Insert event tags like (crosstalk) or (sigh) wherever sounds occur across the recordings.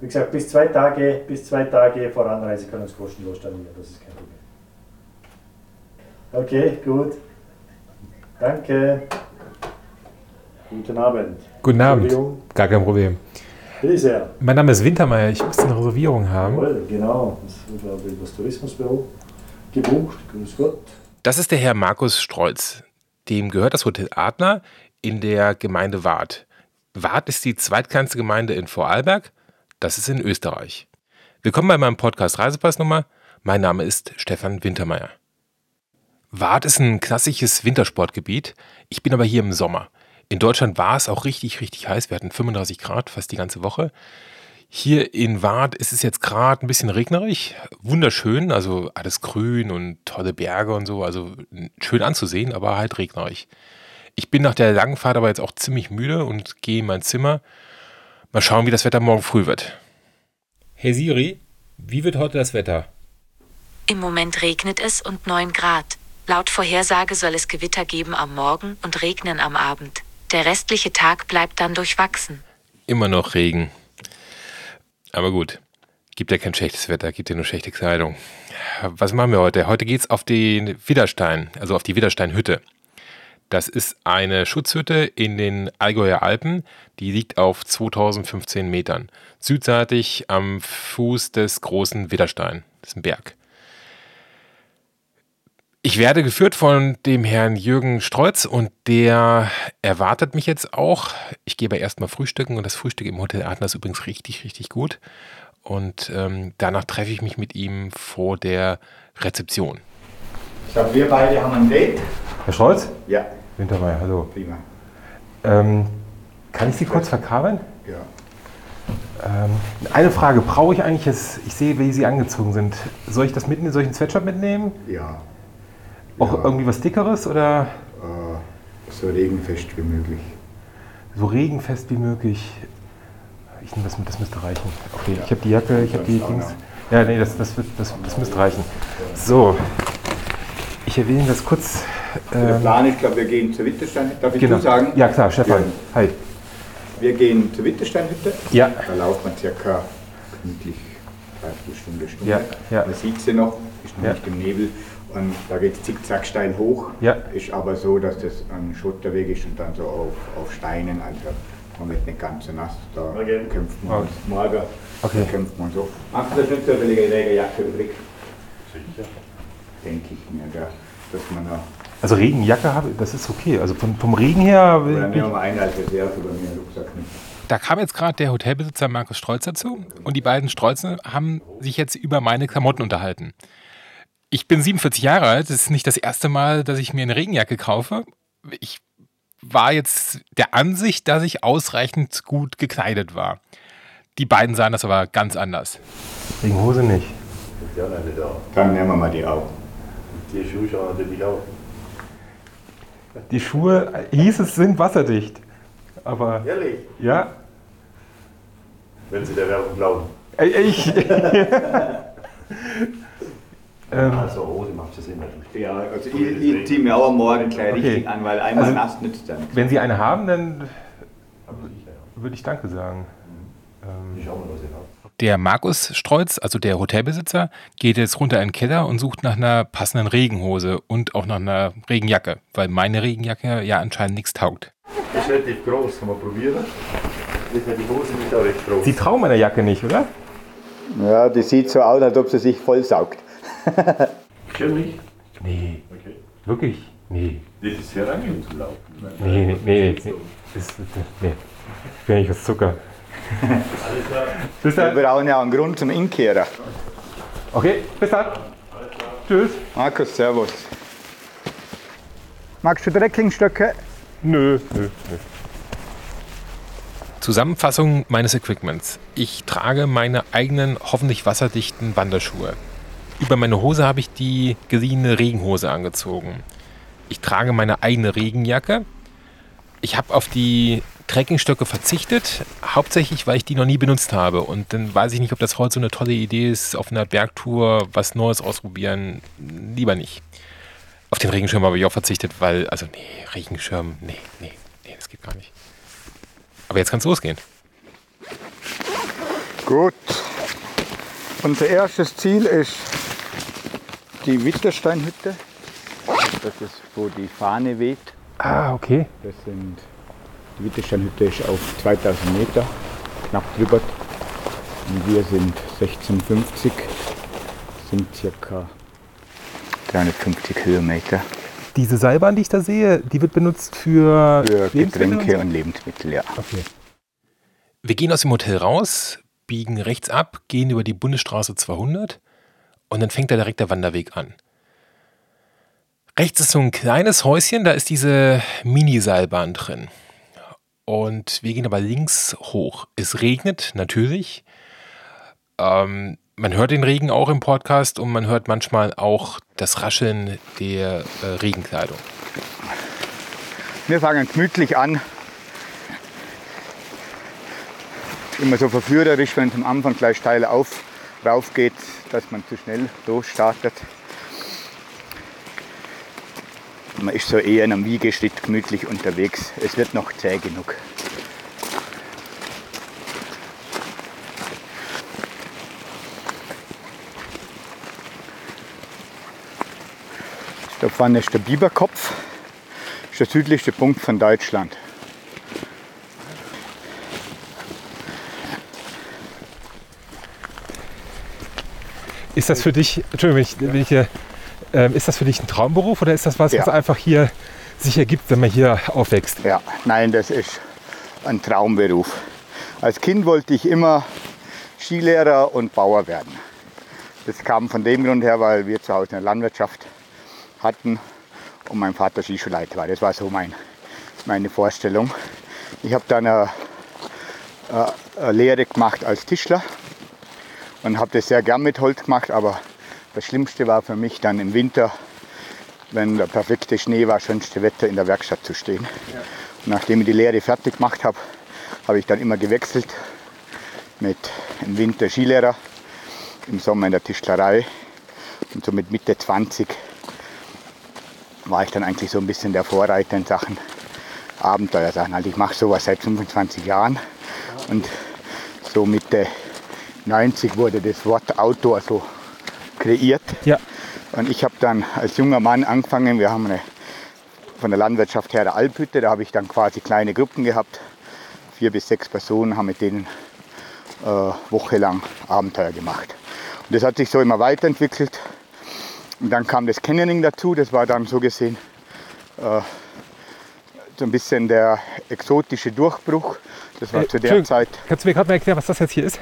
Wie gesagt, bis zwei Tage, bis zwei Tage vor Anreise können uns kostenlos stornieren, das ist kein Problem. Okay, gut. Danke. Guten Abend. Guten Abend. Gar kein Problem. Bitte sehr. Mein Name ist Wintermeier. Ich muss eine Reservierung haben. Jawohl, genau. Das ich, das Tourismusbüro gebucht. Grüß Gott. Das ist der Herr Markus Strolz. Dem gehört das Hotel Adler in der Gemeinde Waadt. Waadt ist die zweitkleinste Gemeinde in Vorarlberg. Das ist in Österreich. Willkommen bei meinem Podcast Reisepassnummer. Mein Name ist Stefan Wintermeier. Waadt ist ein klassisches Wintersportgebiet. Ich bin aber hier im Sommer. In Deutschland war es auch richtig, richtig heiß. Wir hatten 35 Grad fast die ganze Woche. Hier in Waadt ist es jetzt gerade ein bisschen regnerig. Wunderschön, also alles grün und tolle Berge und so. Also schön anzusehen, aber halt regnerig. Ich bin nach der langen Fahrt aber jetzt auch ziemlich müde und gehe in mein Zimmer. Mal schauen, wie das Wetter morgen früh wird. Hey Siri, wie wird heute das Wetter? Im Moment regnet es und 9 Grad. Laut Vorhersage soll es Gewitter geben am Morgen und regnen am Abend. Der restliche Tag bleibt dann durchwachsen. Immer noch Regen. Aber gut, gibt ja kein schlechtes Wetter, gibt ja nur schlechte Kleidung. Was machen wir heute? Heute geht's auf den Widerstein, also auf die Widersteinhütte. Das ist eine Schutzhütte in den Allgäuer Alpen. Die liegt auf 2015 Metern. Südseitig am Fuß des großen Widerstein. Das ist ein Berg. Ich werde geführt von dem Herrn Jürgen Streutz und der erwartet mich jetzt auch. Ich gehe aber erstmal frühstücken und das Frühstück im Hotel Adler ist übrigens richtig, richtig gut. Und ähm, danach treffe ich mich mit ihm vor der Rezeption. Ich glaube, wir beide haben ein Date. Herr Streutz? Ja, Wintermeier, hallo. prima. Ähm, kann ich Sie kurz verkabeln? Ja. Ähm, eine Frage, brauche ich eigentlich jetzt, ich sehe, wie Sie angezogen sind. Soll ich das mitnehmen, soll ich einen Sweatshirt mitnehmen? Ja. Auch Ja. irgendwie was Dickeres oder Äh, so regenfest wie möglich. so regenfest wie möglich? Ich nehme das mit, das müsste reichen. Okay, ich habe die Jacke, ich habe die Dings. Ja, nee, das, das, wird, das, das müsste reichen. So, ich erwähne das kurz. Der Ähm, Plan ist, glaube wir gehen zur Wittersteinhütte. Darf ich genau. du sagen? Ja, klar, Stefan. Hi. Wir gehen zur Wittersteinhütte. Ja, Da lauft man circa pünktlich dreiviertel Stunde, Stunde. Ja, ja. Man sieht sie noch, ist noch Ja. nicht im Nebel. Und da geht es zickzack steil hoch. Ja. Ist aber so, dass das ein Schotterweg ist und dann so auf, auf Steinen. Also man wird nicht ganz so nass. Da Okay. kämpft man Okay. uns mager. Okay. Da kämpft man so. Machst du das nicht zufällige Regenjacke übrig? Sicher. Denke ich mir, gell? dass man da. Also Regenjacke habe das ist okay. Also vom, vom Regen her. Oder nehmen ich- wir mal eine als Reserve bei mir Rucksack mit. Da kam jetzt gerade der Hotelbesitzer Markus Strolz dazu und die beiden Strolze haben sich jetzt über meine Klamotten unterhalten. Ich bin 47 Jahre alt, das ist nicht das erste Mal, dass ich mir eine Regenjacke kaufe. Ich war jetzt der Ansicht, dass ich ausreichend gut gekleidet war. Die beiden sahen das aber ganz anders. Regenhose nicht. Dann nehmen wir mal die auch. Die Schuhe schauen natürlich auch. Die Schuhe, hieß es, sind wasserdicht. Aber Ehrlich? ja, Wenn Sie der Werbung glauben. Ich. (laughs) ähm, Also Hose macht das immer. Ja, also ich, ich ziehe mir auch am Morgen gleich Okay. richtig an, weil einmal Also- nass nützt dann. wenn Sie eine haben, dann würde ich Danke sagen. Ähm, Ich schau mal, was ich habe. Der Markus Streutz, also der Hotelbesitzer, geht jetzt runter in den Keller und sucht nach einer passenden Regenhose und auch nach einer Regenjacke, weil meine Regenjacke ja anscheinend nichts taugt. Das ist relativ groß, kann man probieren. Das ist die Hose nicht auch recht groß. Sie trauen meiner Jacke nicht, oder? Ja, die sieht so aus, als ob sie sich vollsaugt. (laughs) Schon nicht? Nee, Okay. wirklich? Nee. Das ist sehr angenehm zu laufen. Nee, nee, nee. nee. Das, das, nee. Ich bin nicht aus Zucker. (laughs) Alles klar. Wir brauchen ja einen Grund zum Inkehren. Okay, bis dann. Tschüss. Markus, servus. Magst du Dreckingstöcke? Nö, nö, nö. Zusammenfassung meines Equipments. Ich trage meine eigenen, hoffentlich wasserdichten Wanderschuhe. Über meine Hose habe ich die geliehene Regenhose angezogen. Ich trage meine eigene Regenjacke. Ich habe auf die Trekkingstöcke verzichtet, hauptsächlich, weil ich die noch nie benutzt habe. Und dann weiß ich nicht, ob das heute so eine tolle Idee ist, auf einer Bergtour was Neues ausprobieren. Lieber nicht. Auf den Regenschirm habe ich auch verzichtet, weil, also nee, Regenschirm, nee, nee, nee, das geht gar nicht. Aber jetzt kann es losgehen. Gut. Unser erstes Ziel ist die Wittersteinhütte. Das ist, wo die Fahne weht. Ah, okay. Das sind, die Wittersteinhütte ist auf 2000 Meter, knapp drüber. Und wir sind 1650, sind circa 350 Höhenmeter Diese Seilbahn, die ich da sehe, die wird benutzt für, für Getränke und und Lebensmittel. Ja. Okay. Wir gehen aus dem Hotel raus, biegen rechts ab, gehen über die Bundesstraße 200 und dann fängt da direkt der Wanderweg an. Rechts ist so ein kleines Häuschen, da ist diese Mini-Seilbahn drin. Und wir gehen aber links hoch. Es regnet natürlich. Ähm, man hört den Regen auch im Podcast und man hört manchmal auch das Rascheln der äh, Regenkleidung. Wir fangen gemütlich an. Immer so verführerisch, wenn es am Anfang gleich steil auf, rauf geht, dass man zu schnell losstartet. Man ist so eher in einem Wiegeschritt gemütlich unterwegs. Es wird noch zäh genug. Da vorne ist der Biberkopf. Das ist der südlichste Punkt von Deutschland. Ist das für dich, Entschuldigung, wenn ich, wenn ich hier, ähm, ist das für dich ein Traumberuf oder ist das was, was Ja. einfach hier sich ergibt, wenn man hier aufwächst? Ja, nein, das ist ein Traumberuf. Als Kind wollte ich immer Skilehrer und Bauer werden. Das kam von dem Grund her, weil wir zu Hause eine Landwirtschaft hatten und mein Vater Skischulleiter war. Das war so mein, meine Vorstellung. Ich habe dann eine, äh, eine Lehre gemacht als Tischler und habe das sehr gern mit Holz gemacht, aber das Schlimmste war für mich dann im Winter, wenn der perfekte Schnee war, schönste Wetter in der Werkstatt zu stehen. Und nachdem ich die Lehre fertig gemacht habe, habe ich dann immer gewechselt mit im Winter Skilehrer, im Sommer in der Tischlerei. Und so mit Mitte 20 war ich dann eigentlich so ein bisschen der Vorreiter in Sachen Abenteuersachen. Also ich mache sowas seit 25 Jahren und so Mitte 90 wurde das Wort Outdoor so kreiert. Ja. Und ich habe dann als junger Mann angefangen, wir haben eine, von der Landwirtschaft her eine Alphütte, da habe ich dann quasi kleine Gruppen gehabt. Vier bis sechs Personen haben mit denen äh, wochenlang Abenteuer gemacht. Und das hat sich so immer weiterentwickelt. Und dann kam das Canyoning dazu, das war dann so gesehen äh, so ein bisschen der exotische Durchbruch. Das war Äh, zu der Zeit Kannst du mir gerade mal erklären, was das jetzt hier ist?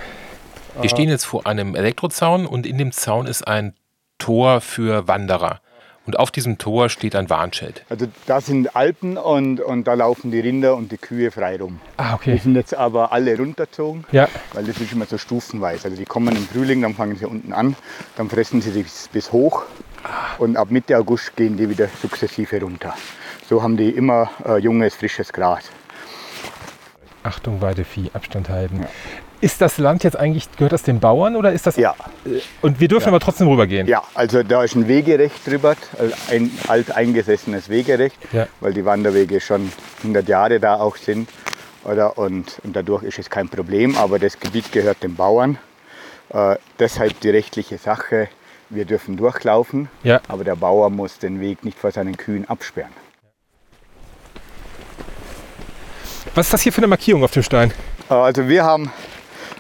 Wir stehen jetzt vor einem Elektrozaun und in dem Zaun ist ein Tor für Wanderer. Und auf diesem Tor steht ein Warnschild. Also da sind Alpen und, und da laufen die Rinder und die Kühe frei rum. Ah, Die okay. sind jetzt aber alle runtergezogen, Ja. weil das ist immer so stufenweise. Also die kommen im Frühling, dann fangen sie unten an, dann fressen sie sich bis hoch und ab Mitte August gehen die wieder sukzessive runter. So haben die immer äh, junges, frisches Gras. Achtung, Weidevieh, Abstand halten. Ist das Land jetzt eigentlich, gehört das den Bauern oder ist das. Ja, Und wir dürfen aber trotzdem rübergehen. ja, also da ist ein Wegerecht drüber, also ein alteingesessenes Wegerecht, Ja. weil die Wanderwege schon 100 Jahre da auch sind. Oder? Und, und dadurch ist es kein Problem, aber das Gebiet gehört den Bauern. Äh, deshalb die rechtliche Sache, wir dürfen durchlaufen, Ja. aber der Bauer muss den Weg nicht vor seinen Kühen absperren. Was ist das hier für eine Markierung auf dem Stein? Äh, Also wir haben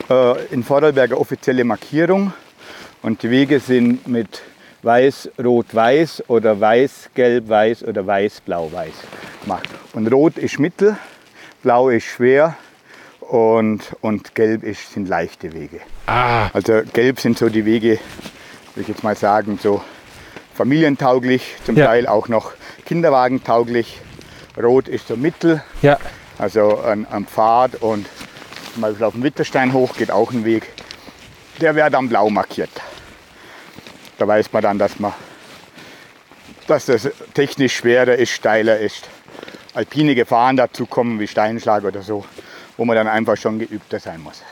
äh, in Vorarlberger offizielle Markierung und die Wege sind mit weiß, rot, weiß oder weiß, gelb, weiß oder weiß, blau, weiß gemacht. Und rot ist mittel, blau ist schwer und, und gelb ist, sind leichte Wege. Ah, Also gelb sind so die Wege, würde ich jetzt mal sagen, so familientauglich, zum Ja. Teil auch noch kinderwagentauglich. Rot ist so mittel, ja. Also ein, ein Pfad und zum Beispiel auf dem Witterstein hoch geht auch ein Weg. Der wäre dann blau markiert. Da weiß man dann, dass, man, dass das technisch schwerer ist, steiler ist. Alpine Gefahren dazu kommen, wie Steinschlag oder so, wo man dann einfach schon geübter sein muss.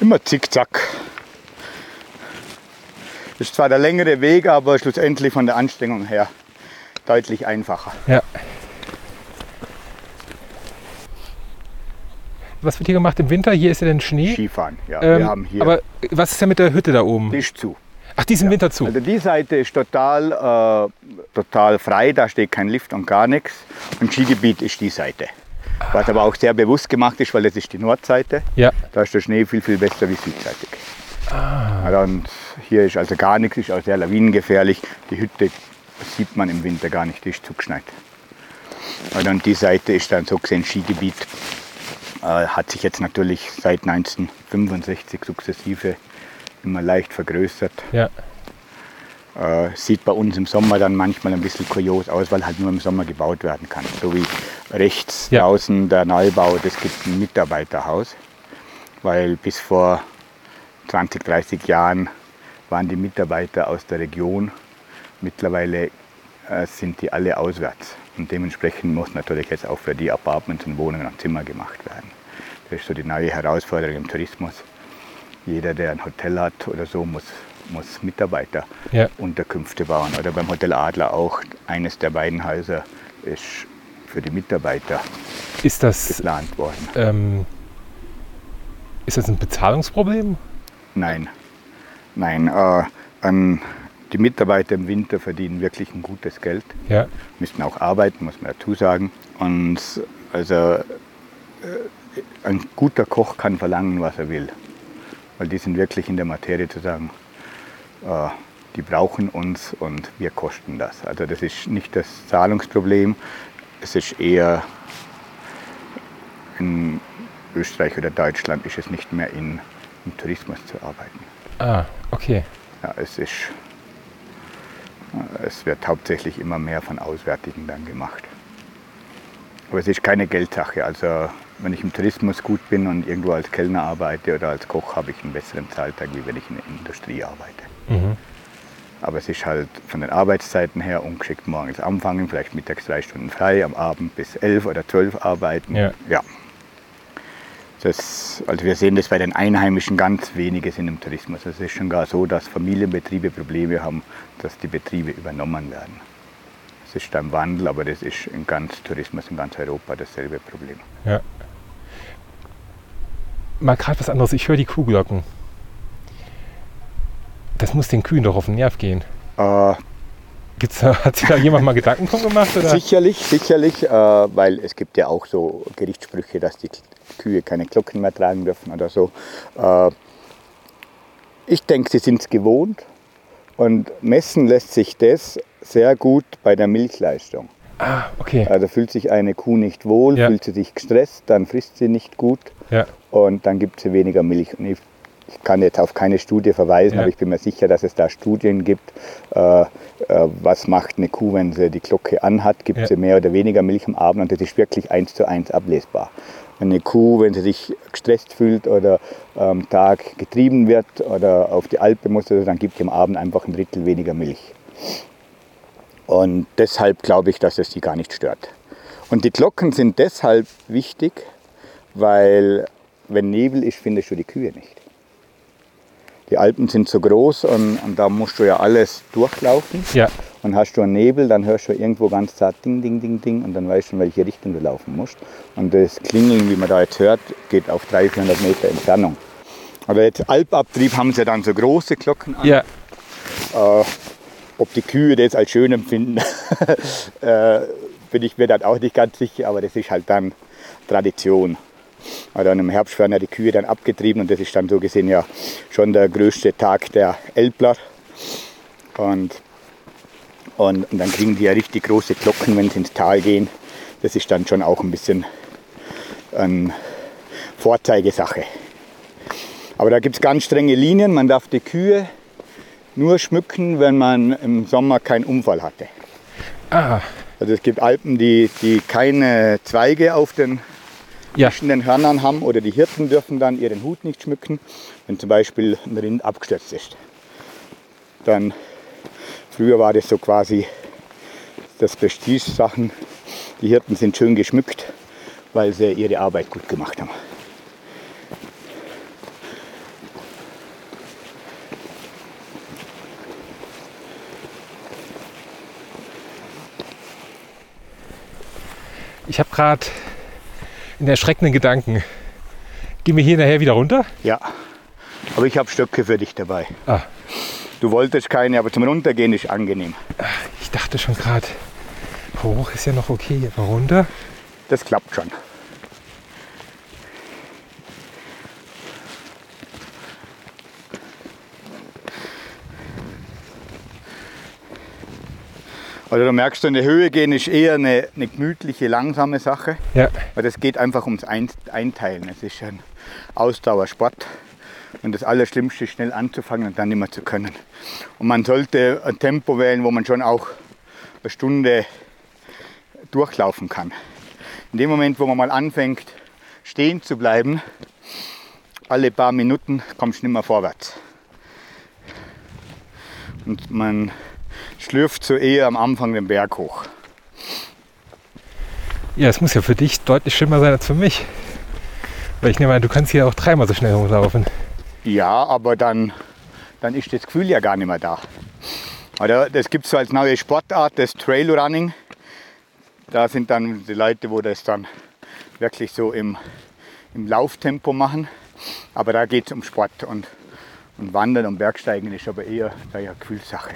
Immer zickzack. Ist zwar der längere Weg, aber schlussendlich von der Anstrengung her deutlich einfacher. Ja. was wird hier gemacht im Winter? Hier ist ja denn Schnee. Skifahren, ja. Ähm, wir haben hier aber was ist denn mit der Hütte da oben? Tisch zu. Ach, die ist im Winter zu. Also die Seite ist total, äh, total frei, da steht kein Lift und gar nichts. Und Skigebiet ist die Seite. Was aber auch sehr bewusst gemacht ist, weil das ist die Nordseite. Ja. Da ist der Schnee viel, viel besser wie südseitig. Ah. Und hier ist also gar nichts, ist auch sehr lawinengefährlich. Die Hütte sieht man im Winter gar nicht, die ist zugeschneit. Und dann die Seite ist dann so gesehen Skigebiet. Äh, hat sich jetzt natürlich seit 1965 sukzessive immer leicht vergrößert. Ja. Äh, sieht bei uns im Sommer dann manchmal ein bisschen kurios aus, weil halt nur im Sommer gebaut werden kann. So wie rechts Ja. draußen der Neubau, das gibt ein Mitarbeiterhaus. Weil bis vor 20, 30 Jahren waren die Mitarbeiter aus der Region. Mittlerweile äh, sind die alle auswärts. Und dementsprechend muss natürlich jetzt auch für die Apartments und Wohnungen und Zimmer gemacht werden. Das ist so die neue Herausforderung im Tourismus. Jeder, der ein Hotel hat oder so, muss, muss Mitarbeiter Ja. Unterkünfte bauen. Oder beim Hotel Adler auch. Eines der beiden Häuser ist für die Mitarbeiter Ist das, geplant worden. ähm, ist das ein Bezahlungsproblem? Nein, nein. Äh, an die Mitarbeiter im Winter verdienen wirklich ein gutes Geld. Ja. Müssen auch arbeiten, muss man dazu sagen. Und also äh, ein guter Koch kann verlangen, was er will. Weil die sind wirklich in der Materie zu sagen, äh, die brauchen uns und wir kosten das. Also das ist nicht das Zahlungsproblem, es ist eher in Österreich oder Deutschland ist es nicht mehr in, im Tourismus zu arbeiten. Ah, okay. Ja, es, ist, es wird hauptsächlich immer mehr von Auswärtigen dann gemacht. Aber es ist keine Geldsache. Also wenn ich im Tourismus gut bin und irgendwo als Kellner arbeite oder als Koch, habe ich einen besseren Zahltag, wie wenn ich in der Industrie arbeite. Mhm. Aber es ist halt von den Arbeitszeiten her ungeschickt morgens anfangen, vielleicht mittags drei Stunden frei, am Abend bis elf oder zwölf arbeiten. Ja. ja. Das, also wir sehen das bei den Einheimischen ganz wenige sind im Tourismus. Es ist schon gar so, dass Familienbetriebe Probleme haben, dass die Betriebe übernommen werden. Es ist ein Wandel, aber das ist in ganz Tourismus in ganz Europa dasselbe Problem. Ja. Mal gerade was anderes. Ich höre die Kuhglocken. Das muss den Kühen doch auf den Nerv gehen. Äh, Gibt's hat sich da jemand mal Gedanken drum gemacht? Oder? Sicherlich, sicherlich, äh, weil es gibt ja auch so Gerichtssprüche, dass die Kühe keine Glocken mehr tragen dürfen oder so. Äh, ich denke, sie sind es gewohnt und messen lässt sich das sehr gut bei der Milchleistung. Ah, okay. Also fühlt sich eine Kuh nicht wohl, Ja. fühlt sie sich gestresst, dann frisst sie nicht gut Ja. und dann gibt sie weniger Milch. Und ich, ich kann jetzt auf keine Studie verweisen, Ja. aber ich bin mir sicher, dass es da Studien gibt, äh, äh, was macht eine Kuh, wenn sie die Glocke anhat, gibt Ja. sie mehr oder weniger Milch am Abend und das ist wirklich eins zu eins ablesbar. Eine Kuh, wenn sie sich gestresst fühlt oder am Tag getrieben wird oder auf die Alpe muss, oder so, dann gibt sie am Abend einfach ein Drittel weniger Milch. Und deshalb glaube ich, dass es sie gar nicht stört. Und die Glocken sind deshalb wichtig, weil wenn Nebel ist, findest du die Kühe nicht. Die Alpen sind so groß und, und da musst du ja alles durchlaufen. Ja. Und hast du einen Nebel, dann hörst du irgendwo ganz zart Ding, Ding, Ding, Ding und dann weißt du, in welche Richtung du laufen musst. Und das Klingeln, wie man da jetzt hört, geht auf 300, 400 Meter Entfernung. Aber jetzt Alpabtrieb haben sie dann so große Glocken an. Ja. Äh, ob die Kühe das als schön empfinden, (laughs) äh, bin ich mir dann auch nicht ganz sicher, aber das ist halt dann Tradition. Aber dann im Herbst werden ja die Kühe dann abgetrieben und das ist dann so gesehen ja schon der größte Tag der Elbler. Und, und, und dann kriegen die ja richtig große Glocken, wenn sie ins Tal gehen. Das ist dann schon auch ein bisschen eine Vorzeigesache. Aber da gibt es ganz strenge Linien. Man darf die Kühe nur schmücken, wenn man im Sommer keinen Unfall hatte. Ah, Also es gibt Alpen, die, die keine Zweige auf den, ja. zwischen den Hörnern haben oder die Hirten dürfen dann ihren Hut nicht schmücken, wenn zum Beispiel ein Rind abgestürzt ist. Dann, früher war das so quasi das Prestige-Sachen. Die Hirten sind schön geschmückt, weil sie ihre Arbeit gut gemacht haben. Ich habe gerade einen erschreckenden Gedanken. Gehen wir hier nachher wieder runter? Ja. Aber ich habe Stöcke für dich dabei. Ah. Du wolltest keine, aber zum Runtergehen ist angenehm. Ich dachte schon gerade, hoch ist ja noch okay, aber runter? Das klappt schon. Also da merkst du, in die Höhe gehen ist eher eine, eine gemütliche, langsame Sache. Ja. Weil das geht einfach ums Ein Einteilen. Es ist ein Ausdauersport. Und das Allerschlimmste ist, schnell anzufangen und dann nicht mehr zu können. Und man sollte ein Tempo wählen, wo man schon auch eine Stunde durchlaufen kann. In dem Moment, wo man mal anfängt, stehen zu bleiben, alle paar Minuten kommst du nicht mehr vorwärts. Und man schlürft so eher am Anfang den Berg hoch. Ja, es muss ja für dich deutlich schlimmer sein als für mich. Weil ich nehme an, du kannst hier auch dreimal so schnell hochlaufen. Ja, aber dann, dann ist das Gefühl ja gar nicht mehr da. Oder das gibt es so als neue Sportart, das Trailrunning. Da sind dann die Leute, wo das dann wirklich so im, im Lauftempo machen. Aber da geht es um Sport und, und Wandern und Bergsteigen ist aber eher ja Gefühlssache.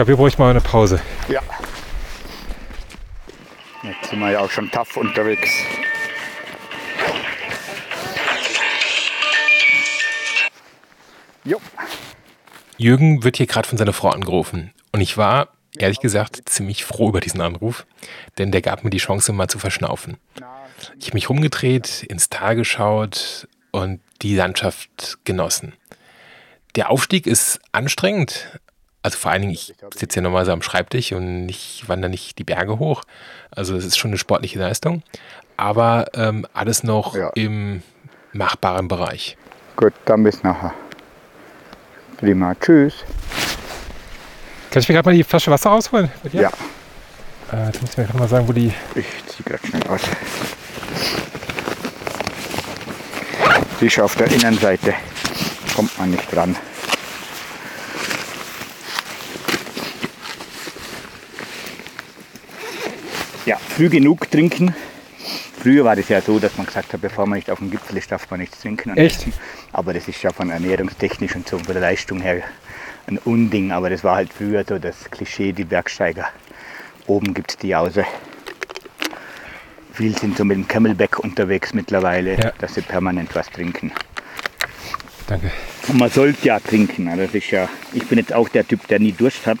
Glaube, wir bräuchten mal eine Pause. Ja. Jetzt sind wir ja auch schon tough unterwegs. Jo. Jürgen wird hier gerade von seiner Frau angerufen. Und ich war, ehrlich gesagt, ziemlich froh über diesen Anruf, denn der gab mir die Chance, mal zu verschnaufen. Ich habe mich rumgedreht, ins Tal geschaut und die Landschaft genossen. Der Aufstieg ist anstrengend. Also vor allen Dingen, ich sitze ja normalerweise am Schreibtisch und ich wandere nicht die Berge hoch. Also es ist schon eine sportliche Leistung. Aber ähm, alles noch Ja. im machbaren Bereich. Gut, dann bis nachher. Prima, tschüss. Kann ich mir gerade mal die Flasche Wasser dir? Ja, Äh, jetzt muss ich mir gerade mal sagen, wo die. ich ziehe gerade schnell aus. Die ist auf der Innenseite. Kommt man nicht dran. Ja, früh genug trinken. Früher war das ja so, dass man gesagt hat, bevor man nicht auf dem Gipfel ist, darf man nichts trinken. und Echt? essen. Aber das ist ja von ernährungstechnisch und so von der Leistung her ein Unding. Aber das war halt früher so das Klischee, die Bergsteiger. Oben gibt es die Jause. Viele sind so mit dem Camelback unterwegs mittlerweile, Ja. dass sie permanent was trinken. Danke. Und man sollte ja trinken. Also das ist ja, ich bin jetzt auch der Typ, der nie Durst hat.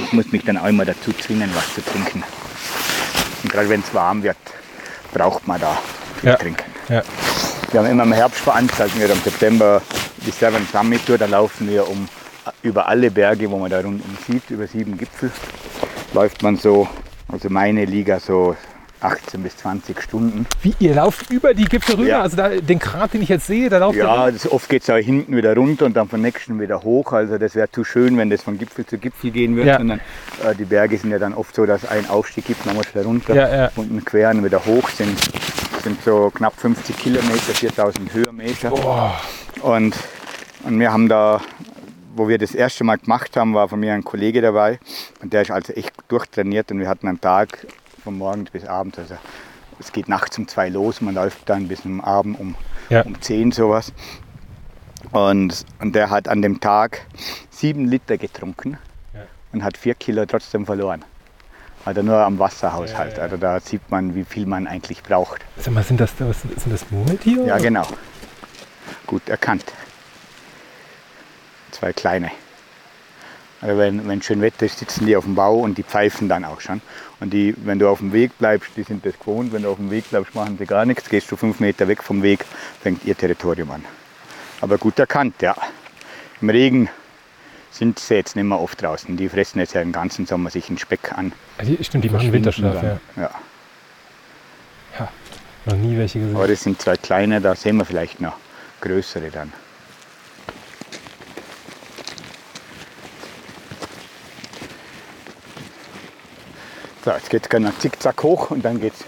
Ich muss mich dann auch immer dazu zwingen, was zu trinken. Und gerade wenn es warm wird, braucht man da viel Ja. trinken. Ja. Wir haben immer im Herbst veranstalten wir im September die Seven Summit Tour. Da laufen wir um über alle Berge, wo man da rundum sieht, über sieben Gipfel. Läuft man so, also meine Liga so 18 bis 20 Stunden. Wie, ihr lauft über die Gipfel rüber? Ja. Also da, den Grat, den ich jetzt sehe, da lauft Ja, ihr. das, oft geht es auch hinten wieder runter und dann vom nächsten wieder hoch. Also das wäre zu schön, wenn das von Gipfel zu Gipfel gehen würde. Ja. Sondern, äh, die Berge sind ja dann oft so, dass es einen Aufstieg gibt, muss wieder runter Ja, ja. und einen queren wieder hoch. Sind, sind so knapp 50 Kilometer, 4000 Höhenmeter. Und, und wir haben da, wo wir das erste Mal gemacht haben, war von mir ein Kollege dabei. Und der ist also echt durchtrainiert und wir hatten einen Tag von morgens bis abends. Also es geht nachts um zwei los, man läuft dann bis am Abend um, Ja. um zehn sowas. Und, und der hat an dem Tag sieben Liter getrunken Ja. und hat vier Kilo trotzdem verloren. Also nur am Wasserhaushalt. Also da sieht man, wie viel man eigentlich braucht. Sag mal, sind das, sind das Murmeltiere? Ja, genau. Gut erkannt. Zwei kleine. Also wenn, wenn schön Wetter ist, sitzen die auf dem Bau und die pfeifen dann auch schon. Und die, wenn du auf dem Weg bleibst, die sind das gewohnt. Wenn du auf dem Weg bleibst, machen sie gar nichts. Gehst du fünf Meter weg vom Weg, fängt ihr Territorium an. Aber gut erkannt, ja. Im Regen sind sie jetzt nicht mehr oft draußen. Die fressen jetzt ja den ganzen Sommer sich einen Speck an. Ja, die, stimmt, die machen Winterschlaf, ja. Dann. ja. Noch nie welche gesehen. Aber das sind zwei kleine, da sehen wir vielleicht noch größere dann. So, jetzt geht es gerne zickzack hoch und dann geht es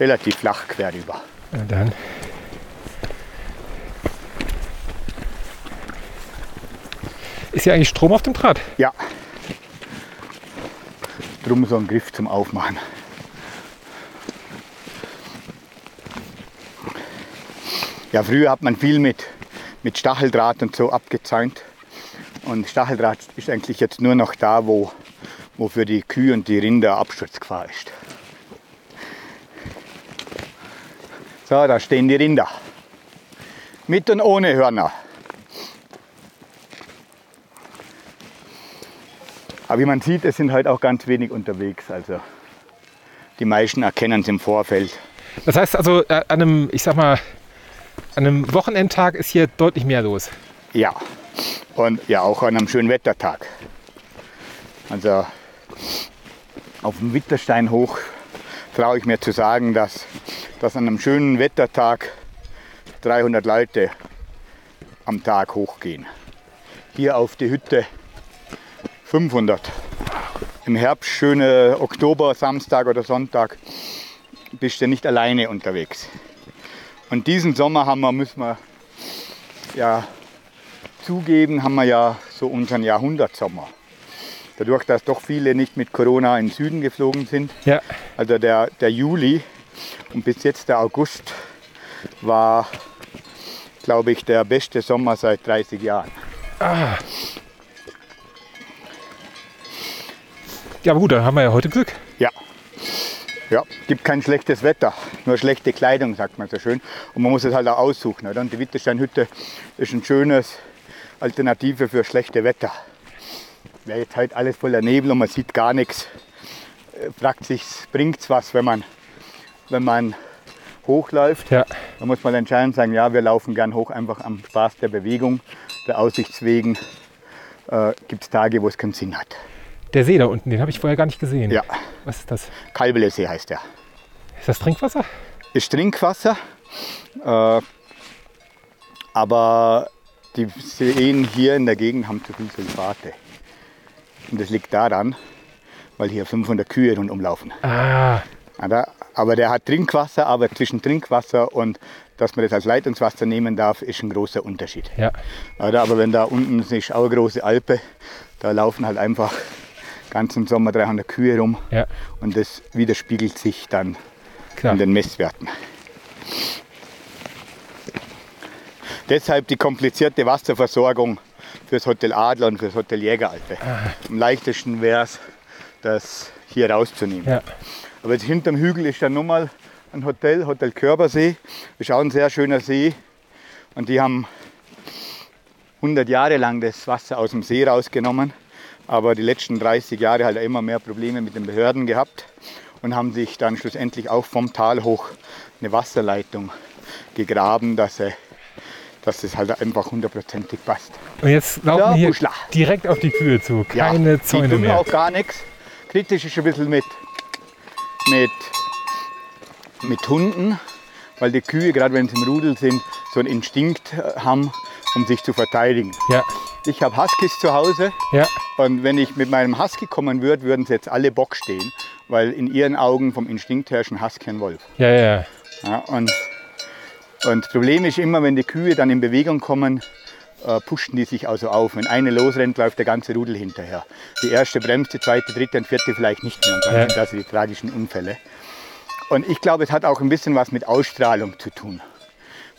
relativ flach quer rüber. Ja, dann. Ist hier eigentlich Strom auf dem Draht? Ja. Drum so ein Griff zum Aufmachen. Ja, früher hat man viel mit, mit Stacheldraht und so abgezäunt. Und Stacheldraht ist eigentlich jetzt nur noch da, wo, wo für die Kühe und die Rinder Absturzgefahr ist. So, da stehen die Rinder. Mit und ohne Hörner. Aber wie man sieht, es sind halt auch ganz wenig unterwegs. Also die meisten erkennen es im Vorfeld. Das heißt also, äh, an einem, ich sag mal, an einem Wochenendtag ist hier deutlich mehr los. Ja, und ja auch an einem schönen Wettertag. Also auf dem Witterstein hoch traue ich mir zu sagen, dass, dass an einem schönen Wettertag 300 Leute am Tag hochgehen. Hier auf die Hütte 500. Im Herbst, schöne Oktober, Samstag oder Sonntag, bist du nicht alleine unterwegs. Und diesen Sommer haben wir, müssen wir ja zugeben, haben wir ja so unseren Jahrhundertsommer. Dadurch, dass doch viele nicht mit Corona in den Süden geflogen sind. Ja. Also der, der Juli und bis jetzt der August war, glaube ich, der beste Sommer seit 30 Jahren. Ah. Ja, aber gut, dann haben wir ja heute Glück. Ja. Ja, gibt kein schlechtes Wetter, nur schlechte Kleidung, sagt man so schön. Und man muss es halt auch aussuchen. Oder? Und die Wittersteinhütte ist ein schönes Alternative für schlechte Wetter. Wäre jetzt halt alles voller Nebel und man sieht gar nichts. Äh, fragt sich, bringt es was, wenn man, wenn man hochläuft? Ja. Da muss man entscheidend sagen, ja, wir laufen gern hoch, einfach am Spaß der Bewegung, der Aussichtswegen. Äh, gibt es Tage, wo es keinen Sinn hat. Der See da unten, den habe ich vorher gar nicht gesehen. Ja. Was ist das? Kalbelesee heißt der. Ist das Trinkwasser? Ist Trinkwasser, äh, aber die Seen hier in der Gegend haben zu viel Sulfate. Und das liegt daran, weil hier 500 Kühe rundum laufen. Ah? Aber der hat Trinkwasser, aber zwischen Trinkwasser und dass man das als Leitungswasser nehmen darf, ist ein großer Unterschied. ja. Aber wenn da unten ist auch eine große Alpe, da laufen halt einfach ganzen Sommer 300 Kühe rum Ja, und das widerspiegelt sich dann klar. in den Messwerten. Deshalb die komplizierte Wasserversorgung fürs Hotel Adler und fürs Hotel Jägeralpe. Am leichtesten wäre es, das hier rauszunehmen. Ja. Aber jetzt hinterm Hügel ist dann nochmal ein Hotel, Hotel Körbersee. Ist auch ein sehr schöner See. Und die haben 100 Jahre lang das Wasser aus dem See rausgenommen. Aber die letzten 30 Jahre halt immer mehr Probleme mit den Behörden gehabt und haben sich dann schlussendlich auch vom Tal hoch eine Wasserleitung gegraben, dass, sie, dass es halt einfach hundertprozentig passt. Und jetzt laufen Ja, wir hier Buschla. direkt auf die Kühe zu. Ja, Keine die Zäune tun mehr. auch gar nichts. Kritisch ist ein bisschen mit, mit, mit Hunden, weil die Kühe, gerade wenn sie im Rudel sind, so einen Instinkt äh, haben, um sich zu verteidigen. Ja, Ich habe Huskies zu Hause ja, und wenn ich mit meinem Husky kommen würde, würden sie jetzt alle Bock stehen, weil in ihren Augen vom Instinkt her ist ein Husky ein Wolf. ja, ja. Ja, und, und das Problem ist immer, wenn die Kühe dann in Bewegung kommen, äh, pushen die sich also auf. Wenn eine losrennt, läuft der ganze Rudel hinterher. Die erste bremst, die zweite, dritte und vierte vielleicht nicht mehr. Und dann Ja. sind das die tragischen Unfälle. Und ich glaube, es hat auch ein bisschen was mit Ausstrahlung zu tun.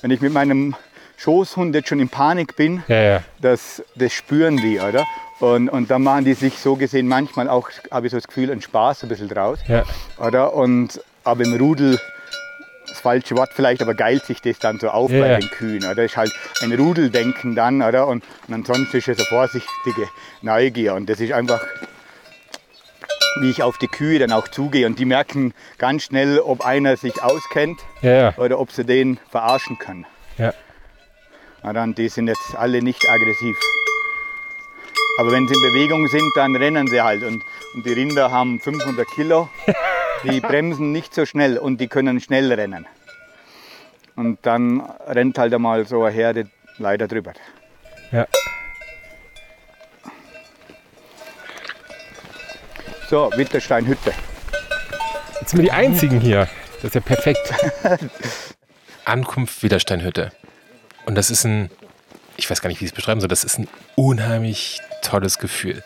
Wenn ich mit meinem Schoßhund jetzt schon in Panik bin, Ja, ja. das, das spüren die, oder? Und, und da machen die sich so gesehen manchmal auch, habe ich so das Gefühl, einen Spaß ein bisschen draus. Ja, Oder? Und, aber im Rudel, das falsche Wort vielleicht, aber geilt sich das dann so auf Ja, bei den Kühen. Oder? ist halt ein Rudeldenken dann, oder? Und, und ansonsten ist es eine vorsichtige Neugier. Und das ist einfach, wie ich auf die Kühe dann auch zugehe. Und die merken ganz schnell, ob einer sich auskennt ja. oder ob sie den verarschen können. ja. Oder? Und die sind jetzt alle nicht aggressiv. Aber wenn sie in Bewegung sind, dann rennen sie halt. Und, und die Rinder haben 500 Kilo. (laughs) Die bremsen nicht so schnell und die können schnell rennen. Und dann rennt halt einmal so eine Herde leider drüber. ja. So, Wittersteinhütte. Jetzt sind wir die Einzigen hier. Das ist ja perfekt. (laughs) Ankunft Widersteinhütte. Und das ist ein, ich weiß gar nicht, wie ich es beschreiben soll, das ist ein unheimlich tolles Gefühl.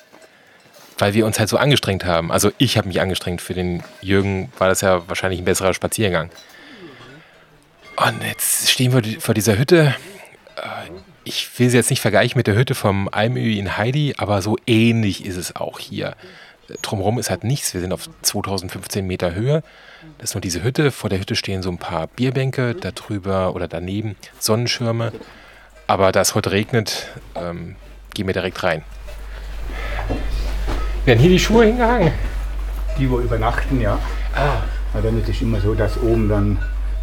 Weil wir uns halt so angestrengt haben. Also ich habe mich angestrengt. Für den Jürgen war das ja wahrscheinlich ein besserer Spaziergang. Und jetzt stehen wir vor dieser Hütte. Äh, ich will sie jetzt nicht vergleichen mit der Hütte vom Almö in Heidi, aber so ähnlich ist es auch hier. Drumherum ist halt nichts. Wir sind auf 2015 Meter Höhe. Das ist nur diese Hütte. Vor der Hütte stehen so ein paar Bierbänke, da drüber oder daneben Sonnenschirme. Aber da es heute regnet, ähm, gehen wir direkt rein. Werden hier die Schuhe hingehangen? Die, wo übernachten, ja. Ah. Weil dann ist es immer so, dass oben dann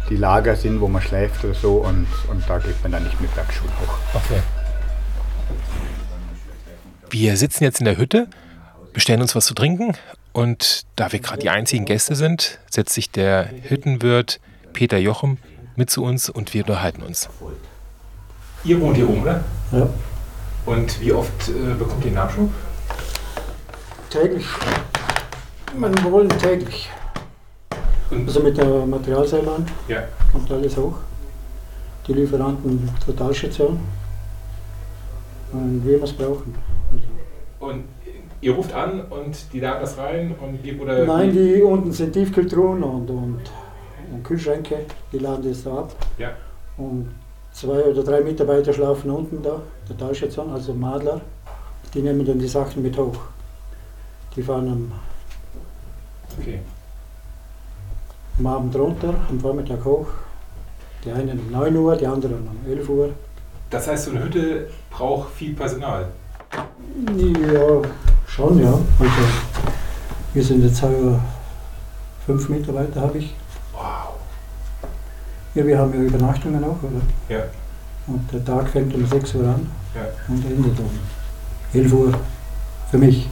die Lager sind, wo man schläft oder so und, und da geht man dann nicht mit Bergschuhen hoch. Okay. Wir sitzen jetzt in der Hütte, bestellen uns was zu trinken und da wir gerade die einzigen Gäste sind, setzt sich der Hüttenwirt Peter Jochem mit zu uns und wir unterhalten uns. Ihr wohnt hier oben, ne? Ja. Und wie oft äh, bekommt ihr Nachschub? Täglich. Man wollen täglich. Also mit der Materialseilbahn ja. kommt alles hoch. Die Lieferanten Totalstation. Und wie wir es brauchen. Also. Und ihr ruft an und die laden das rein und die wurde. Nein, die unten sind Tiefkühltruhen und, und, und Kühlschränke, die laden das da ab. Ja. Und zwei oder drei Mitarbeiter schlafen unten da, der Talstation, also Madler. Die nehmen dann die Sachen mit hoch. Die fahren am, okay. am Abend runter, am Vormittag hoch. Die einen um 9 Uhr, die anderen um 11 Uhr. Das heißt, so eine Hütte braucht viel Personal? Ja, schon, ja. Also, wir sind jetzt halber fünf Mitarbeiter, habe ich. Ja, wir haben ja Übernachtungen auch, oder? Ja. Und der Tag fängt um 6 Uhr an ja. und endet um 11 Uhr für mich.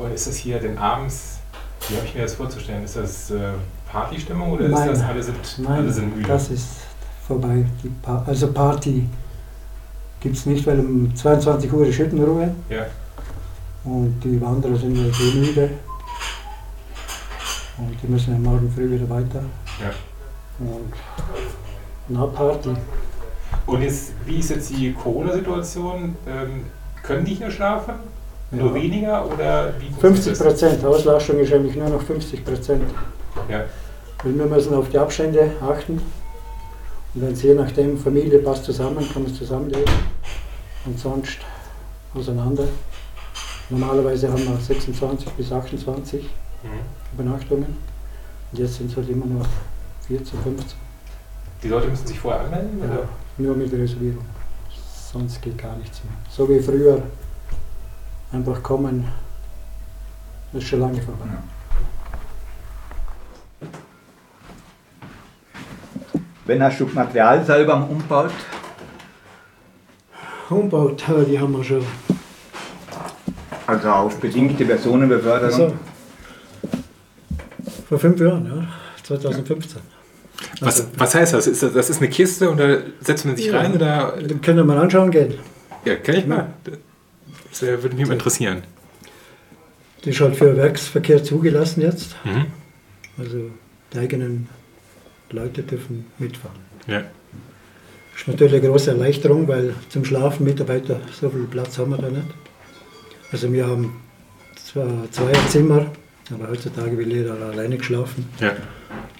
Und ist das hier denn abends, wie habe ich mir das vorzustellen? Ist das äh, Partystimmung oder Nein. ist das alle sind, Nein, alle sind müde? das ist vorbei. Pa also Party gibt es nicht, weil um 22 Uhr ist Schüttenruhe. Ja. Und die Wanderer sind ja eh müde. Und die müssen ja morgen früh wieder weiter. Ja. Und na Party. Und jetzt, wie ist jetzt die Corona-Situation? Ähm, können die hier schlafen? Nur weniger oder wie 50 das? Prozent. Auslastung ist eigentlich nur noch 50 Prozent. Ja. Weil wir müssen auf die Abstände achten. Und wenn es je nachdem, Familie passt zusammen, kann man zusammenleben. Und sonst auseinander. Normalerweise haben wir 26 bis 28 Mhm. Übernachtungen. Und jetzt sind es halt immer nur 14, 15. Die Leute müssen sich vorher anmelden? Ja, Oder? nur mit Reservierung. Sonst geht gar nichts mehr. So wie früher. Einfach kommen. Das ist schon lange vorbei. Wenn hast du Material selber? Umbaut, äh, (laughs) die haben wir schon. Also auf bedingte Personenbeförderung? Also, vor fünf Jahren, ja. 2015. Was, was heißt das? Ist das? Das ist eine Kiste und da setzt man sich Ja. rein? Oder? Dann können wir mal anschauen gehen. Ja, kann ich mal. Das äh, würde mich interessieren. Die ist halt für Werksverkehr zugelassen jetzt. Mhm. Also die eigenen Leute dürfen mitfahren. Ja. Ist natürlich eine große Erleichterung, weil zum Schlafen Mitarbeiter so viel Platz haben wir da nicht. Also wir haben zwar zwei Zimmer, aber heutzutage will jeder alleine geschlafen. ja.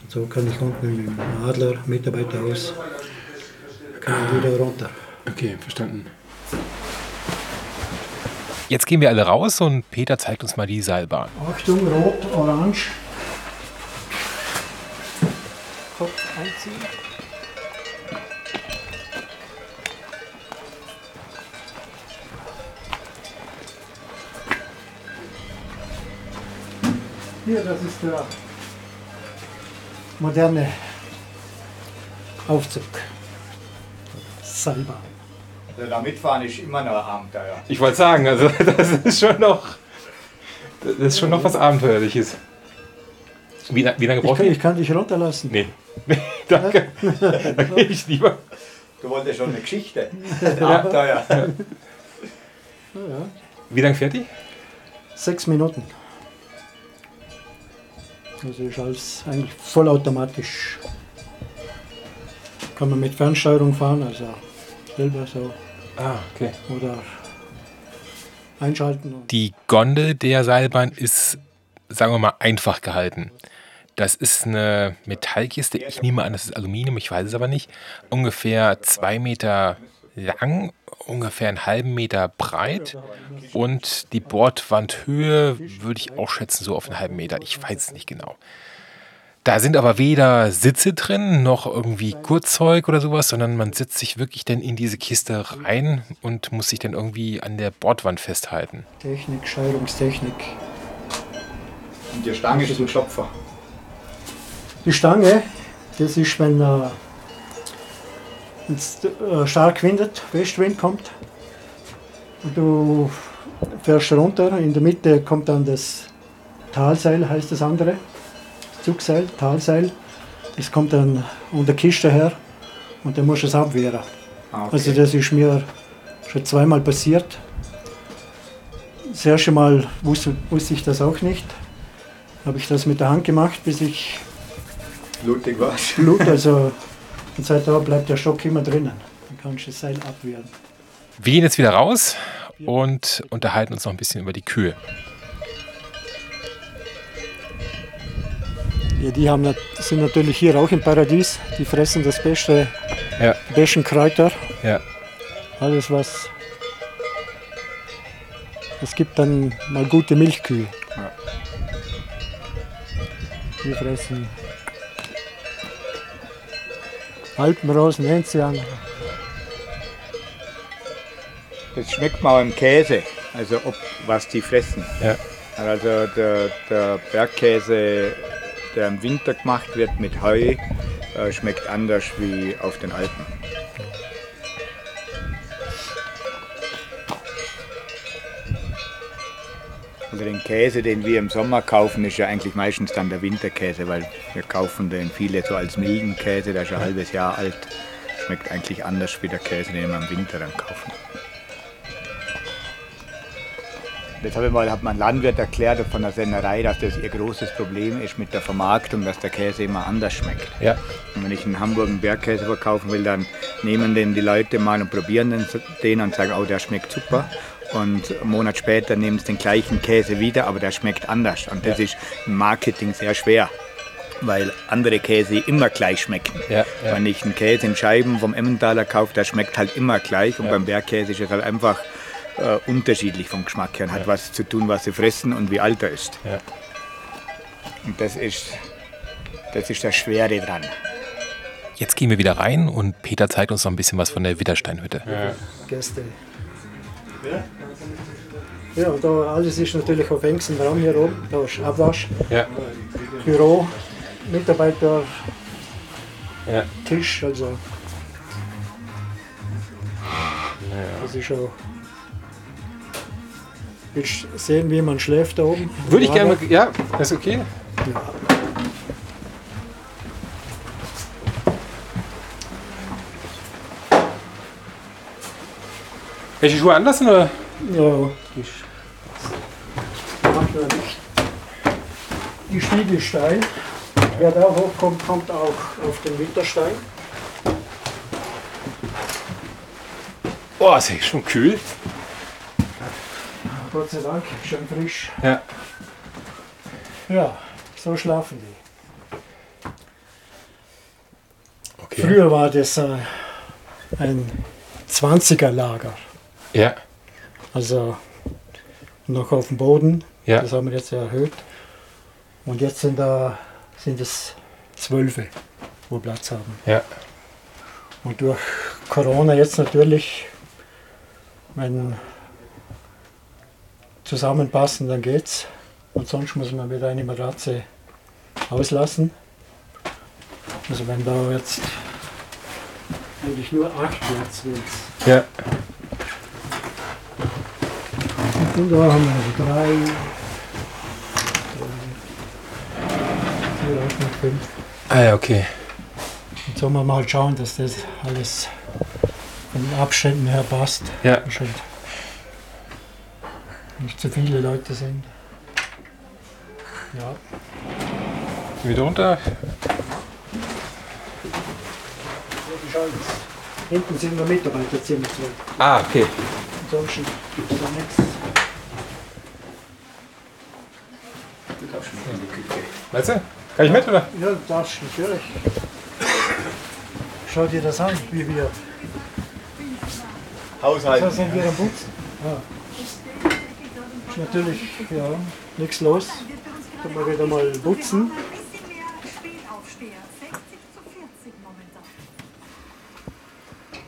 Und so kann ich unten im Adler Mitarbeiterhaus kann ich wieder runter. Okay, verstanden. Jetzt gehen wir alle raus und Peter zeigt uns mal die Seilbahn. Achtung, rot, orange. Kopf einziehen. Hier, das ist der moderne Aufzug. Seilbahn. Also da mitfahren ist immer noch ein Abenteuer. Ich wollte sagen, also (laughs) das ist schon noch, das ist schon noch was Abenteuerliches. Wie, wie lange Ich braucht kann, ihr? ich kann dich runterlassen. Nee, (laughs) danke. Da gehe ich lieber. Du wolltest schon eine Geschichte. (laughs) Ein Abenteuer. Ja, ja. Wie lange fährt die? Sechs Minuten. Also ist alles eigentlich vollautomatisch. Kann man mit Fernsteuerung fahren, also selber so. Ah, okay. Oder einschalten. Die Gondel der Seilbahn ist, sagen wir mal, einfach gehalten. Das ist eine Metallkiste. Ich nehme an, das ist Aluminium, ich weiß es aber nicht. Ungefähr zwei Meter lang, ungefähr einen halben Meter breit. Und die Bordwandhöhe würde ich auch schätzen, so auf einen halben Meter. Ich weiß es nicht genau. Da sind aber weder Sitze drin, noch irgendwie Kurzzeug oder sowas, sondern man setzt sich wirklich dann in diese Kiste rein und muss sich dann irgendwie an der Bordwand festhalten. Technik, Steuerungstechnik. Und die Stange ist ein Klopfer. Die Stange, das ist, wenn äh, es äh, stark windet, Westwind kommt und du fährst runter, in der Mitte kommt dann das Talseil, heißt das andere. Zugseil, Talseil. Das kommt dann unter Kiste her und dann musst du es abwehren. Ah, okay. Also das ist mir schon zweimal passiert. Das erste Mal wusste, wusste ich das auch nicht. Habe ich das mit der Hand gemacht, bis ich Blutig war Blut, (laughs) also und seitdem bleibt der Stock immer drinnen. Dann kannst du das Seil abwehren. Wir gehen jetzt wieder raus und unterhalten uns noch ein bisschen über die Kühe. Ja, die haben, sind natürlich hier auch im Paradies. Die fressen das beste, Ja. die besten Kräuter. Ja. Alles was. Es gibt dann mal gute Milchkühe. Ja. Die fressen Alpenrosen, Enzian. Das schmeckt man auch im Käse, also ob, was die fressen. Ja. Also der, der Bergkäse, der im Winter gemacht wird mit Heu, äh, schmeckt anders wie auf den Alpen. Also den Käse, den wir im Sommer kaufen, ist ja eigentlich meistens dann der Winterkäse, weil wir kaufen den viele so als milden Käse, der ist ein halbes Jahr alt. Schmeckt eigentlich anders wie der Käse, den wir im Winter dann kaufen. Das habe ich mal, hat mein Landwirt erklärt von der Sennerei, dass das ihr großes Problem ist mit der Vermarktung, dass der Käse immer anders schmeckt. Ja. Und wenn ich in Hamburg einen Bergkäse verkaufen will, dann nehmen den die Leute mal und probieren den, den und sagen, oh, der schmeckt super. Und einen Monat später nehmen sie den gleichen Käse wieder, aber der schmeckt anders. Und das ist im Marketing sehr schwer, weil andere Käse immer gleich schmecken. Ja, ja. Wenn ich einen Käse in Scheiben vom Emmentaler kaufe, der schmeckt halt immer gleich. Und beim Bergkäse ist es halt einfach äh, unterschiedlich vom Geschmack her und hat was zu tun, was sie fressen und wie alt er ist. Ja. Und das ist, das ist das Schwere dran. Jetzt gehen wir wieder rein und Peter zeigt uns noch ein bisschen was von der Widdersteinhütte. Gäste. Ja, und da alles ist natürlich auf engstem Raum hier oben. Da ist Abwasch, Ja. Büro, Mitarbeiter, Ja. Tisch, also. Das ist auch. Willst du sehen, wie man schläft da oben? Würde ich gerne, ja, ist okay. Welche Schuhe anlassen oder? Ja, die Sch-. Die Spiegelstein. Wer da hochkommt, kommt auch auf den Winterstein. Oh, ist ja schon kühl. Gott sei Dank, schön frisch. Ja. Ja, so schlafen die. Okay. Früher war das äh, ein 20er-Lager. Ja. Also noch auf dem Boden. Ja. Das haben wir jetzt erhöht. Und jetzt sind, da, sind es Zwölfe, wo Platz haben. Ja. Und durch Corona jetzt natürlich, wenn zusammenpassen, dann geht's. Und sonst muss man wieder eine Matratze auslassen. Also wenn da jetzt eigentlich nur acht Platz sind. Ja. Und da haben wir also drei, drei, vier, acht, neun, fünf. Ah ja, okay. Jetzt sollen wir mal schauen, dass das alles von den Abständen her passt. Ja. Halt nicht zu viele Leute sind. Ja. Wieder runter. Hinten sind wir ziemlich zwei. Ah, okay. Ansonsten gibt es da nichts. Du darfst nicht in die Küche. Meinst du? Kann ich mit, oder? Ja, du darfst natürlich. Schau dir das an, wie wir. Haushalten. So sind wir am Putzen. Ja. Natürlich ja, nichts los. Können wir wieder mal putzen.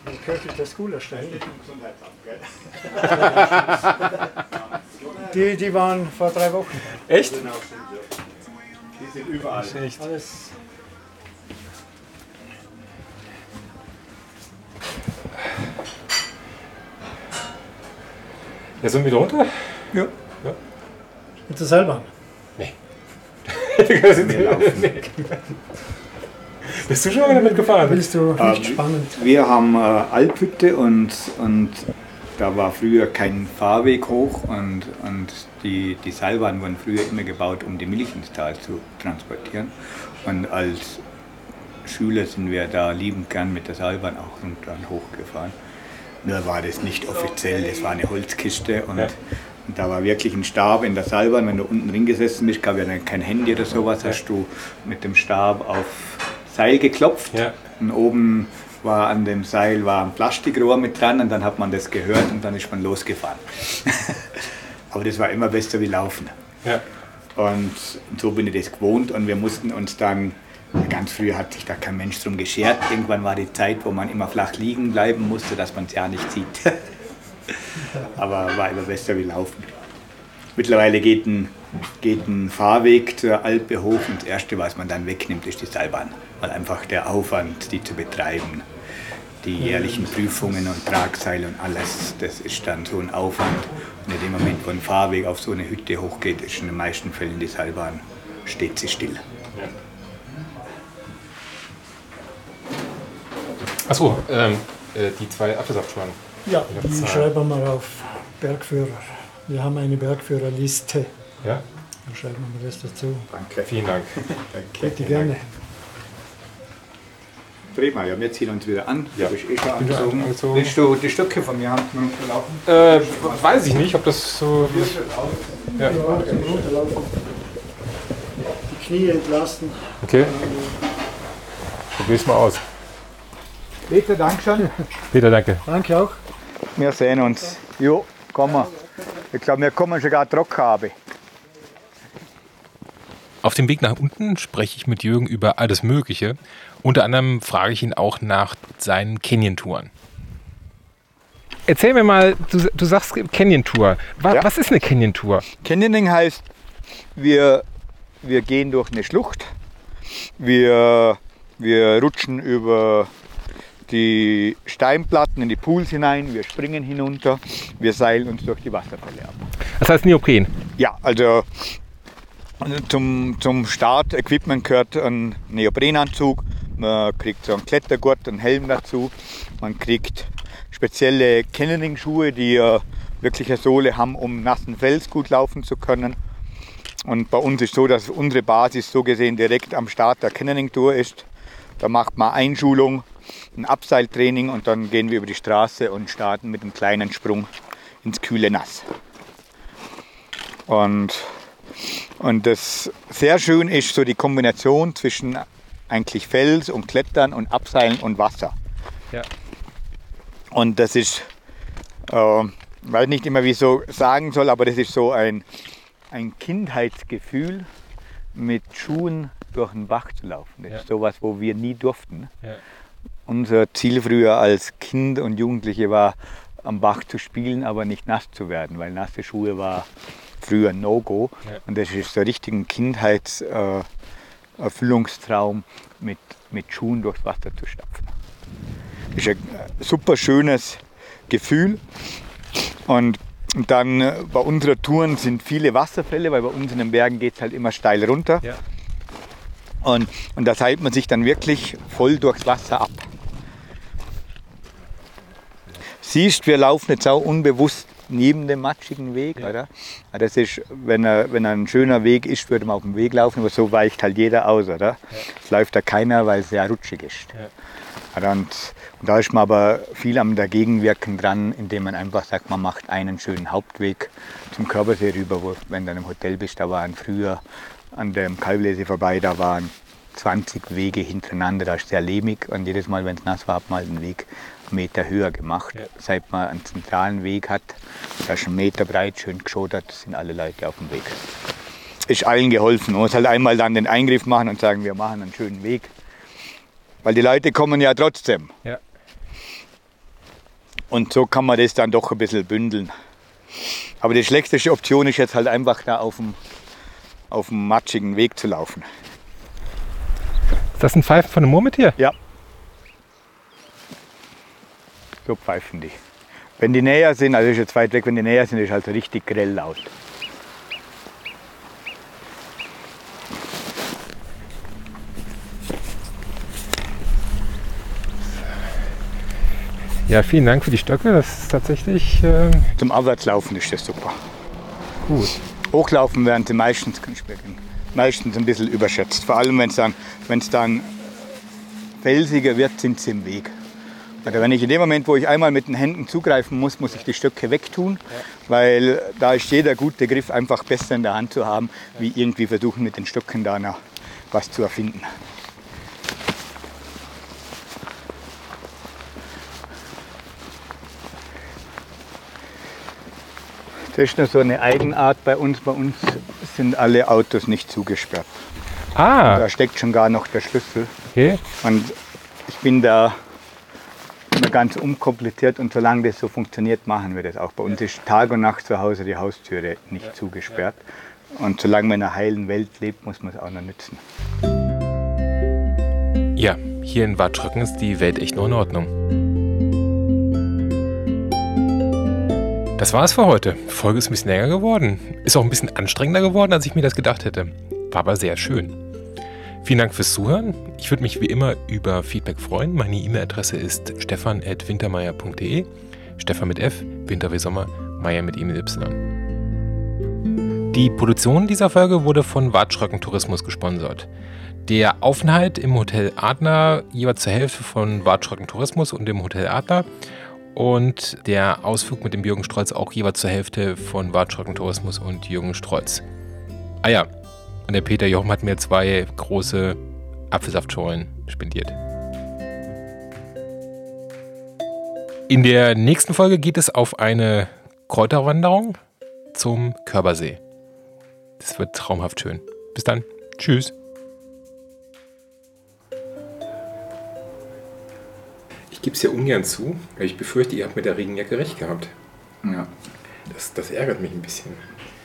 Dann könnte ich das cooler stellen. (laughs) Die, die waren vor drei Wochen. Echt? Die sind überall. Alles Ja, sollen wir wieder runter? Ja. Mit der Seilbahn. Bist du schon mal damit gefahren? Willst du nicht spannend? Wir haben äh, Alphütte und, und da war früher kein Fahrweg hoch und, und die, die Seilbahnen wurden früher immer gebaut, um die Milch ins Tal zu transportieren. Und als Schüler sind wir da liebend gern mit der Seilbahn auch runter und hochgefahren. Nur war das nicht offiziell, das war eine Holzkiste und, Ja. Da war wirklich ein Stab in der Seilbahn. Wenn du unten drin gesessen bist, gab ja dann kein Handy oder sowas, hast du mit dem Stab auf Seil geklopft Ja. und oben war an dem Seil war ein Plastikrohr mit dran und dann hat man das gehört und dann ist man losgefahren. (laughs) Aber das war immer besser wie Laufen. Ja. Und so bin ich das gewohnt und wir mussten uns dann, ganz früh hat sich da kein Mensch drum geschert. Irgendwann war die Zeit, wo man immer flach liegen bleiben musste, dass man es ja nicht sieht. (laughs) Aber war immer besser wie Laufen. Mittlerweile geht ein, geht ein Fahrweg zur Alpe hoch und das Erste, was man dann wegnimmt, ist die Seilbahn. Weil einfach der Aufwand, die zu betreiben, die jährlichen Prüfungen und Tragseile und alles, das ist dann so ein Aufwand. Und in dem Moment, wo ein Fahrweg auf so eine Hütte hochgeht, ist in den meisten Fällen die Seilbahn, steht sie still. Achso, ähm, äh, die zwei Apfelsaftschwanen. Ja, Ich die schreiben wir mal auf Bergführer. Wir haben eine Bergführerliste. Ja, Dann schreiben wir das dazu. Danke. vielen Dank. Bitte gerne. Prima, ja, wir ziehen uns wieder an. Ja. Du bist eh schon Bin schon angezogen. angezogen. Willst du die Stücke von mir haben? Äh, weiß ich nicht, ob das so. Ja. Ja. Die Knie entlasten. Okay. Probier's mal aus. Peter, danke schön. Peter, danke. Danke auch. Wir sehen uns. Jo, kommen wir. Ich glaube, wir kommen schon gar trocken haben. Auf dem Weg nach unten spreche ich mit Jürgen über alles Mögliche. Unter anderem frage ich ihn auch nach seinen Canyon-Touren. Erzähl mir mal, du, du sagst Canyon-Tour. Was, Ja. was ist eine Canyon-Tour? Canyoning heißt, wir, wir gehen durch eine Schlucht. Wir, wir rutschen über die Steinplatten in die Pools hinein. Wir springen hinunter. Wir seilen uns durch die Wasserfälle ab. Das heißt Neopren. Ja, also zum, zum Start-Equipment gehört ein Neoprenanzug. Man kriegt so einen Klettergurt, einen Helm dazu. Man kriegt spezielle Canyoning-Schuhe, die äh, wirklich eine Sohle haben, um nassen Fels gut laufen zu können. Und bei uns ist so, dass unsere Basis so gesehen direkt am Start der Canyoning-Tour ist. Da macht man Einschulung, ein Abseiltraining und dann gehen wir über die Straße und starten mit einem kleinen Sprung ins kühle Nass. Und und das sehr schön ist so die Kombination zwischen eigentlich Fels und Klettern und Abseilen und Wasser. Ja. Und das ist, äh, weiß nicht immer, wie ich so sagen soll, aber das ist so ein, ein Kindheitsgefühl, mit Schuhen durch den Bach zu laufen. Das Ja. ist sowas, wo wir nie durften. Ja. Unser Ziel früher als Kind und Jugendliche war, am Bach zu spielen, aber nicht nass zu werden, weil nasse Schuhe war früher No-Go. Ja. Und das ist so richtig ein Kindheitserfüllungstraum, äh, mit, mit Schuhen durchs Wasser zu stapfen. Das ist ein äh, super schönes Gefühl. Und dann äh, bei unserer Touren sind viele Wasserfälle, weil bei uns in den Bergen geht es halt immer steil runter. Ja. Und, und da seilt man sich dann wirklich voll durchs Wasser ab. Siehst, wir laufen jetzt auch unbewusst neben dem matschigen Weg, oder? Ja, Das ist, wenn er, wenn er ein schöner Weg ist, würde man auf dem Weg laufen, aber so weicht halt jeder aus, oder? Es läuft da keiner, weil es sehr rutschig ist. Ja. Ja, Und, und da ist man aber viel am Dagegenwirken dran, indem man einfach sagt, man macht einen schönen Hauptweg zum Körpersee rüber, wo, wenn du im Hotel bist, da waren früher an dem Kalblese vorbei, da waren 20 Wege hintereinander, da ist sehr lehmig und jedes Mal, wenn es nass war, hat man halt einen Weg einen Meter höher gemacht. Ja. Seit man einen zentralen Weg hat, der ist einen Meter breit, schön geschodert, sind alle Leute auf dem Weg. Ist allen geholfen. Man muss halt einmal dann den Eingriff machen und sagen, wir machen einen schönen Weg. Weil die Leute kommen ja trotzdem. Ja. Und so kann man das dann doch ein bisschen bündeln. Aber die schlechteste Option ist jetzt halt einfach da auf dem, auf dem matschigen Weg zu laufen. Ist das ein Pfeifen von einem Murmeltier? Ja. So pfeifen die. Wenn die näher sind, also ist jetzt weit weg, wenn die näher sind, ist halt richtig grell laut. Ja, vielen Dank für die Stöcke. Das ist tatsächlich. Äh Zum Aufwärtslaufen ist das super. Gut. Hochlaufen werden sie meistens, meistens ein bisschen überschätzt. Vor allem, wenn es dann, dann felsiger wird, sind sie im Weg. Also wenn ich in dem Moment, wo ich einmal mit den Händen zugreifen muss, muss ich die Stöcke wegtun, ja. weil da ist jeder gute Griff einfach besser in der Hand zu haben, wie irgendwie versuchen mit den Stöcken da noch was zu erfinden. Das ist nur so eine Eigenart bei uns. Bei uns sind alle Autos nicht zugesperrt. Ah. Da steckt schon gar noch der Schlüssel. Okay. Und ich bin da immer ganz unkompliziert und solange das so funktioniert, machen wir das auch. Bei uns ist Tag und Nacht zu Hause die Haustüre nicht ja. zugesperrt. Und solange man in einer heilen Welt lebt, muss man es auch noch nützen. Ja, hier in Watschröcken ist die Welt echt noch in Ordnung. Das war's für heute. Die Folge ist ein bisschen länger geworden. Ist auch ein bisschen anstrengender geworden, als ich mir das gedacht hätte. War aber sehr schön. Vielen Dank fürs Zuhören. Ich würde mich wie immer über Feedback freuen. Meine E-Mail-Adresse ist stefan.wintermeier.de. Stefan mit F, Winter wie Sommer, Meier mit E mit Y. Die Produktion dieser Folge wurde von Watschröcken Tourismus gesponsert. Der Aufenthalt im Hotel Adler jeweils zur Hälfte von Watschröcken Tourismus und dem Hotel Adler und der Ausflug mit dem Jürgen Strolz auch jeweils zur Hälfte von Wartschrocken Tourismus und Jürgen Strolz. Ah ja, und der Peter Jochen hat mir zwei große Apfelsaftschorlen spendiert. In der nächsten Folge geht es auf eine Kräuterwanderung zum Körpersee. Das wird traumhaft schön. Bis dann. Tschüss. Ich gebe es ja ungern zu, weil ich befürchte, ihr habt mit der Regenjacke recht gehabt. Ja. Das, das ärgert mich ein bisschen,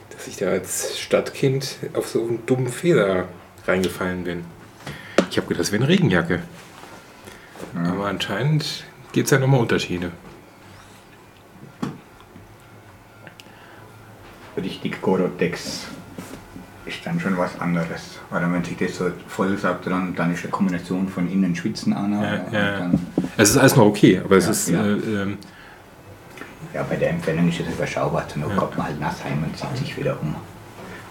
dass ich da als Stadtkind auf so einen dummen Fehler reingefallen bin. Ich habe gedacht, das wäre eine Regenjacke. Ja. Aber anscheinend gibt es ja nochmal Unterschiede. Richtig Gorotex ist dann schon was anderes. Weil wenn sich das so voll sagt, dann, dann ist eine Kombination von innen Schwitzen an. Ja, ja. es ist alles noch okay, aber es ja, ist. Ja. Äh, ähm, ja, bei der Entfernung ist es überschaubar. Zur Not ja. kommt man halt nass heim und zieht sich wieder um.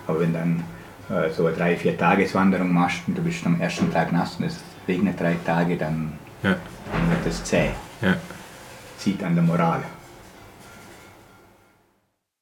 Aber wenn dann äh, so eine drei, vier Tageswanderung machst und du bist am ersten Tag nass und es regnet drei Tage, dann, dann wird das zäh. Zieht an der Moral.